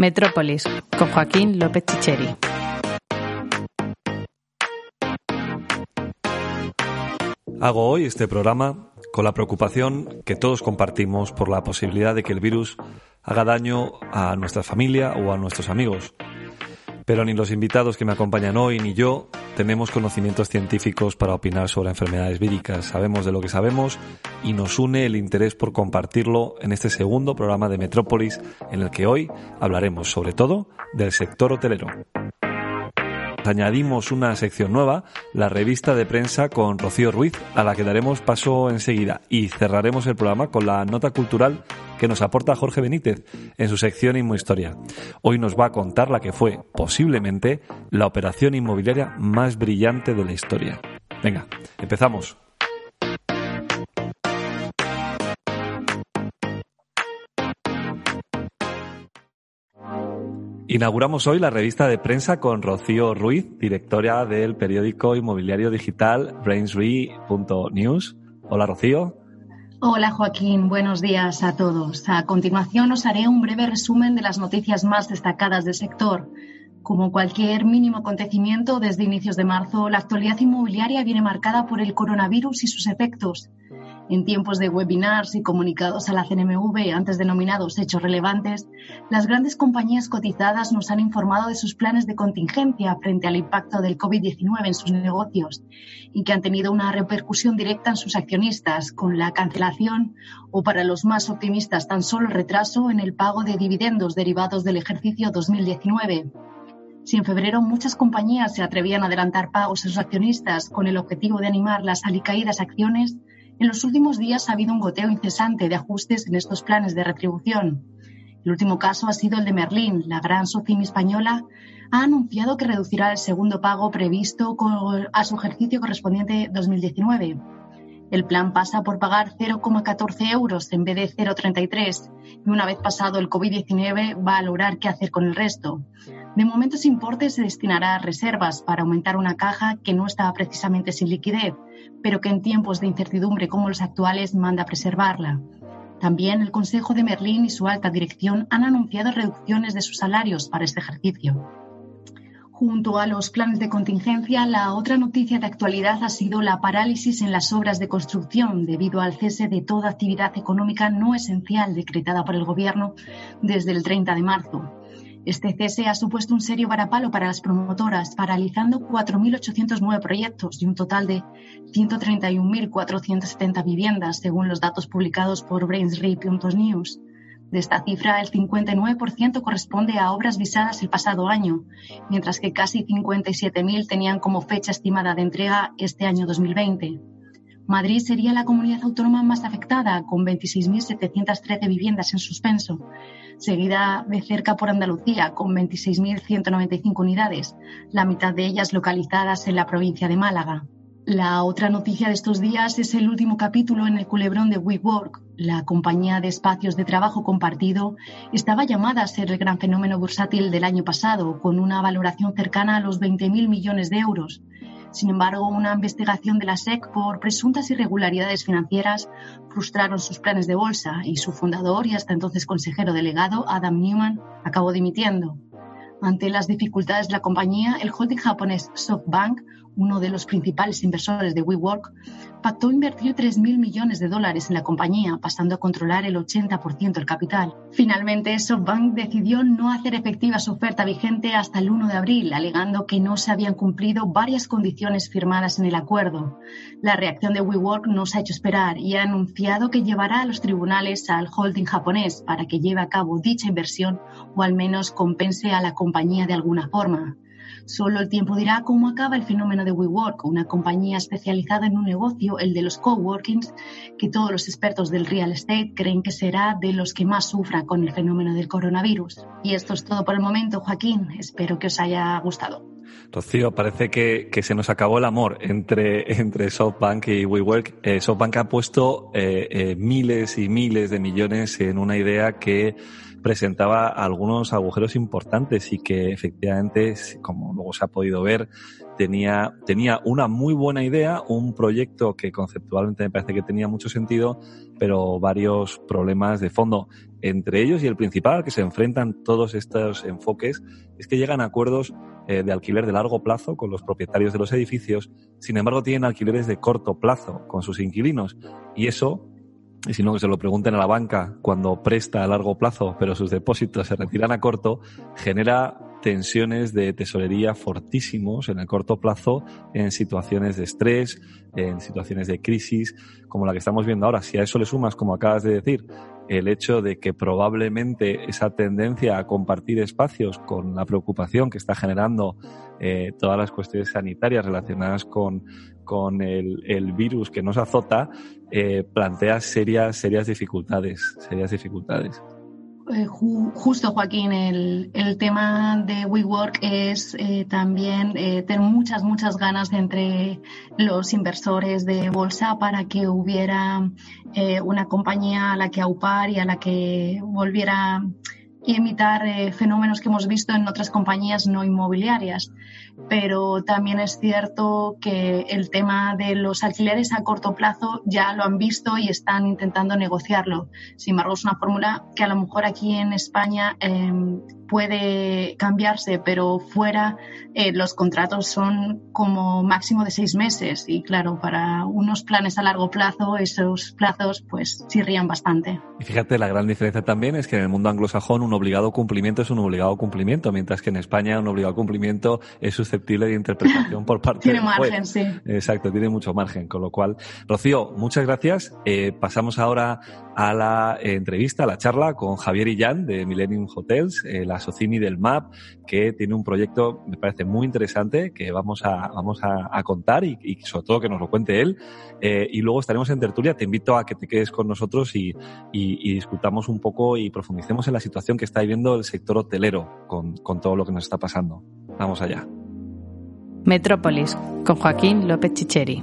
Metrópolis, con Joaquín López Chicheri. Hago hoy este programa con la preocupación que todos compartimos por la posibilidad de que el virus haga daño a nuestra familia o a nuestros amigos. Pero ni los invitados que me acompañan hoy ni yo tenemos conocimientos científicos para opinar sobre enfermedades víricas. Sabemos de lo que sabemos y nos une el interés por compartirlo en este segundo programa de Metrópolis en el que hoy hablaremos sobre todo del sector hotelero. Añadimos una sección nueva, la revista de prensa con Rocío Ruiz, a la que daremos paso enseguida y cerraremos el programa con la nota cultural que nos aporta Jorge Benítez en su sección Inmohistoria. Hoy nos va a contar la que fue, posiblemente, la operación inmobiliaria más brillante de la historia. Venga, empezamos. Inauguramos hoy la revista de prensa con Rocío Ruiz, directora del periódico inmobiliario digital brainsre.news. Hola Rocío. Hola Joaquín, buenos días a todos. A continuación os haré un breve resumen de las noticias más destacadas del sector. Como cualquier mínimo acontecimiento desde inicios de marzo, la actualidad inmobiliaria viene marcada por el coronavirus y sus efectos. En tiempos de webinars y comunicados a la CNMV, antes denominados hechos relevantes, las grandes compañías cotizadas nos han informado de sus planes de contingencia frente al impacto del COVID-19 en sus negocios y que han tenido una repercusión directa en sus accionistas, con la cancelación o, para los más optimistas, tan solo retraso en el pago de dividendos derivados del ejercicio 2019. Si en febrero muchas compañías se atrevían a adelantar pagos a sus accionistas con el objetivo de animar las alicaídas acciones, en los últimos días ha habido un goteo incesante de ajustes en estos planes de retribución. El último caso ha sido el de Merlín. La gran Socimi española ha anunciado que reducirá el segundo pago previsto a su ejercicio correspondiente 2019. El plan pasa por pagar 0,14 euros en vez de 0,33 y una vez pasado el COVID-19 va a lograr qué hacer con el resto. De momento ese importe se destinará a reservas para aumentar una caja que no estaba precisamente sin liquidez, pero que en tiempos de incertidumbre como los actuales manda preservarla. También el Consejo de Merlín y su alta dirección han anunciado reducciones de sus salarios para este ejercicio. Junto a los planes de contingencia, la otra noticia de actualidad ha sido la parálisis en las obras de construcción debido al cese de toda actividad económica no esencial decretada por el Gobierno desde el 30 de marzo. Este cese ha supuesto un serio varapalo para las promotoras, paralizando 4.809 proyectos y un total de 131.470 viviendas, según los datos publicados por Brainsry.news. De esta cifra, el 59% corresponde a obras visadas el pasado año, mientras que casi 57.000 tenían como fecha estimada de entrega este año 2020. Madrid sería la comunidad autónoma más afectada, con 26.713 viviendas en suspenso, seguida de cerca por Andalucía, con 26.195 unidades, la mitad de ellas localizadas en la provincia de Málaga. La otra noticia de estos días es el último capítulo en el culebrón de WeWork. La compañía de espacios de trabajo compartido estaba llamada a ser el gran fenómeno bursátil del año pasado, con una valoración cercana a los 20.000 millones de euros. Sin embargo, una investigación de la SEC por presuntas irregularidades financieras frustraron sus planes de bolsa y su fundador y hasta entonces consejero delegado, Adam Newman, acabó dimitiendo. Ante las dificultades de la compañía, el holding japonés SoftBank uno de los principales inversores de WeWork, pactó invertir 3.000 millones de dólares en la compañía, pasando a controlar el 80% del capital. Finalmente, SoftBank decidió no hacer efectiva su oferta vigente hasta el 1 de abril, alegando que no se habían cumplido varias condiciones firmadas en el acuerdo. La reacción de WeWork no se ha hecho esperar y ha anunciado que llevará a los tribunales al holding japonés para que lleve a cabo dicha inversión o al menos compense a la compañía de alguna forma. Solo el tiempo dirá cómo acaba el fenómeno de WeWork, una compañía especializada en un negocio, el de los coworkings, que todos los expertos del real estate creen que será de los que más sufra con el fenómeno del coronavirus. Y esto es todo por el momento, Joaquín. Espero que os haya gustado. Rocío, parece que, se nos acabó el amor entre, entre SoftBank y WeWork. Eh, SoftBank ha puesto eh, eh, miles y miles de millones en una idea que presentaba algunos agujeros importantes y que efectivamente, como luego se ha podido ver, tenía, tenía una muy buena idea, un proyecto que conceptualmente me parece que tenía mucho sentido, pero varios problemas de fondo. Entre ellos y el principal al que se enfrentan todos estos enfoques es que llegan a acuerdos eh, de alquiler de largo plazo con los propietarios de los edificios, sin embargo tienen alquileres de corto plazo con sus inquilinos y eso y si no que se lo pregunten a la banca cuando presta a largo plazo, pero sus depósitos se retiran a corto, genera tensiones de tesorería fortísimos en el corto plazo en situaciones de estrés, en situaciones de crisis, como la que estamos viendo ahora. Si a eso le sumas, como acabas de decir, el hecho de que probablemente esa tendencia a compartir espacios con la preocupación que está generando eh, todas las cuestiones sanitarias relacionadas con, con el, el virus que nos azota, eh, plantea serias, serias dificultades, serias dificultades. Eh, justo, Joaquín, el, el, tema de WeWork es eh, también eh, tener muchas, muchas ganas entre los inversores de bolsa para que hubiera una compañía a la que aupar y a la que volviera y imitar eh, fenómenos que hemos visto en otras compañías no inmobiliarias. Pero también es cierto que el tema de los alquileres a corto plazo ya lo han visto y están intentando negociarlo. Sin embargo, es una fórmula que a lo mejor aquí en España em, puede cambiarse, pero fuera eh, los contratos son como máximo de seis meses y claro, para unos planes a largo plazo esos plazos pues chirrían bastante. Y fíjate, la gran diferencia también es que en el mundo anglosajón un obligado cumplimiento es un obligado cumplimiento, mientras que en España un obligado cumplimiento es susceptible de interpretación por parte tiene margen, sí. Exacto, tiene mucho margen, con lo cual, Rocío, muchas gracias. Eh, pasamos ahora a la entrevista, a la charla con Javier Illán de Millennium Hotels, eh, la Socimi del MAP, que tiene un proyecto, me parece muy interesante, que vamos a, vamos a, contar y, sobre todo que nos lo cuente él. Eh, y luego estaremos en tertulia. Te invito a que te quedes con nosotros y, y, discutamos un poco y profundicemos en la situación que está viviendo el sector hotelero con, con todo lo que nos está pasando. Vamos allá. Metrópolis, con Joaquín López Chicheri.